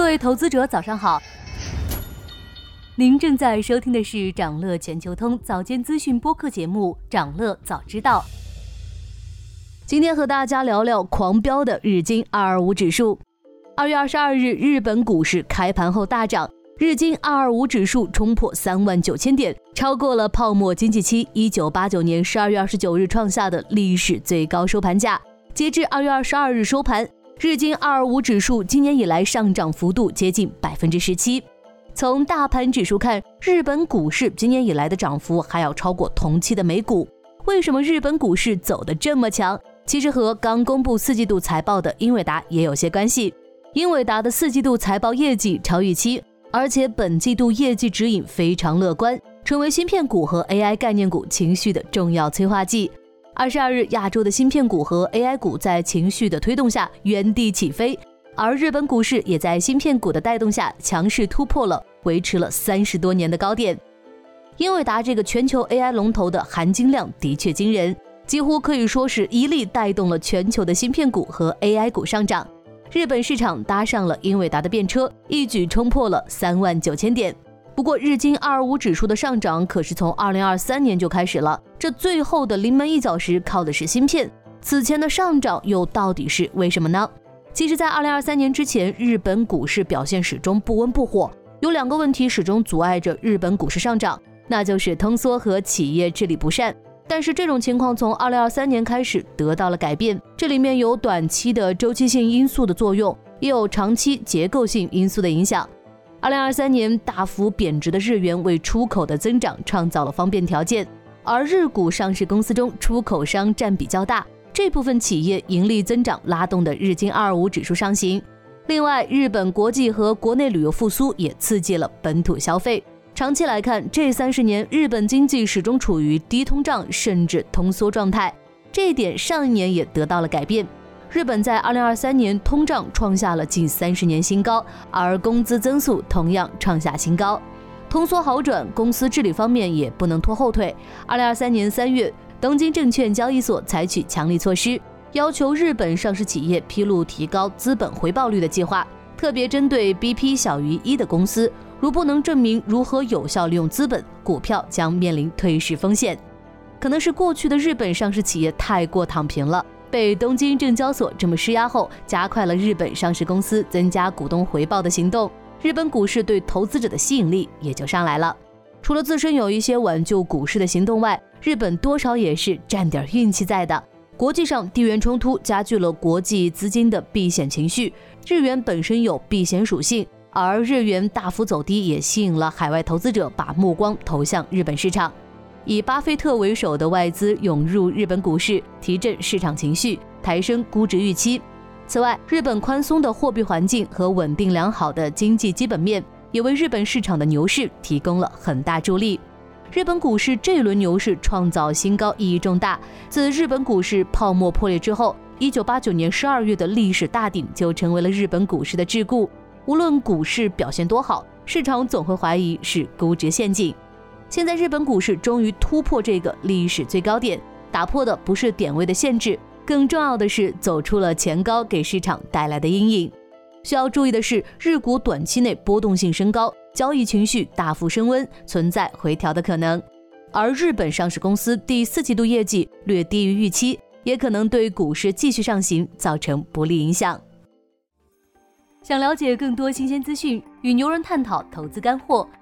各位投资者，早上好。您正在收听的是长乐全球通早间资讯播客节目《长乐早知道》。今天和大家聊聊狂飙的日经二二五指数。二月二十二日，日本股市开盘后大涨，日经二二五指数冲破三万九千点，超过了泡沫经济期一九八九年十二月二十九日创下的历史最高收盘价。截至二月二十二日收盘。日经二二五指数今年以来上涨幅度接近百分之十七。从大盘指数看，日本股市今年以来的涨幅还要超过同期的美股。为什么日本股市走得这么强？其实和刚公布四季度财报的英伟达也有些关系。英伟达的四季度财报业绩超预期，而且本季度业绩指引非常乐观，成为芯片股和 AI 概念股情绪的重要催化剂。二十二日，亚洲的芯片股和 AI 股在情绪的推动下原地起飞，而日本股市也在芯片股的带动下强势突破了维持了三十多年的高点。英伟达这个全球 AI 龙头的含金量的确惊人，几乎可以说是一力带动了全球的芯片股和 AI 股上涨。日本市场搭上了英伟达的便车，一举冲破了三万九千点。不过，日经二二五指数的上涨可是从二零二三年就开始了，这最后的临门一脚时靠的是芯片。此前的上涨又到底是为什么呢？其实，在二零二三年之前，日本股市表现始终不温不火，有两个问题始终阻碍着日本股市上涨，那就是通缩和企业治理不善。但是这种情况从二零二三年开始得到了改变，这里面有短期的周期性因素的作用，也有长期结构性因素的影响。二零二三年大幅贬值的日元为出口的增长创造了方便条件，而日股上市公司中出口商占比较大，这部分企业盈利增长拉动的日经二五指数上行。另外，日本国际和国内旅游复苏也刺激了本土消费。长期来看，这三十年日本经济始终处于低通胀甚至通缩状态，这一点上一年也得到了改变。日本在二零二三年通胀创下了近三十年新高，而工资增速同样创下新高。通缩好转，公司治理方面也不能拖后腿。二零二三年三月，东京证券交易所采取强力措施，要求日本上市企业披露提高资本回报率的计划，特别针对 BP 小于一的公司，如不能证明如何有效利用资本，股票将面临退市风险。可能是过去的日本上市企业太过躺平了。被东京证交所这么施压后，加快了日本上市公司增加股东回报的行动，日本股市对投资者的吸引力也就上来了。除了自身有一些挽救股市的行动外，日本多少也是占点运气在的。国际上地缘冲突加剧了国际资金的避险情绪，日元本身有避险属性，而日元大幅走低也吸引了海外投资者把目光投向日本市场。以巴菲特为首的外资涌入日本股市，提振市场情绪，抬升估值预期。此外，日本宽松的货币环境和稳定良好的经济基本面，也为日本市场的牛市提供了很大助力。日本股市这轮牛市创造新高意义重大。自日本股市泡沫破裂之后，一九八九年十二月的历史大顶就成为了日本股市的桎梏。无论股市表现多好，市场总会怀疑是估值陷阱。现在日本股市终于突破这个历史最高点，打破的不是点位的限制，更重要的是走出了前高给市场带来的阴影。需要注意的是，日股短期内波动性升高，交易情绪大幅升温，存在回调的可能。而日本上市公司第四季度业绩略低于预期，也可能对股市继续上行造成不利影响。想了解更多新鲜资讯，与牛人探讨投资干货。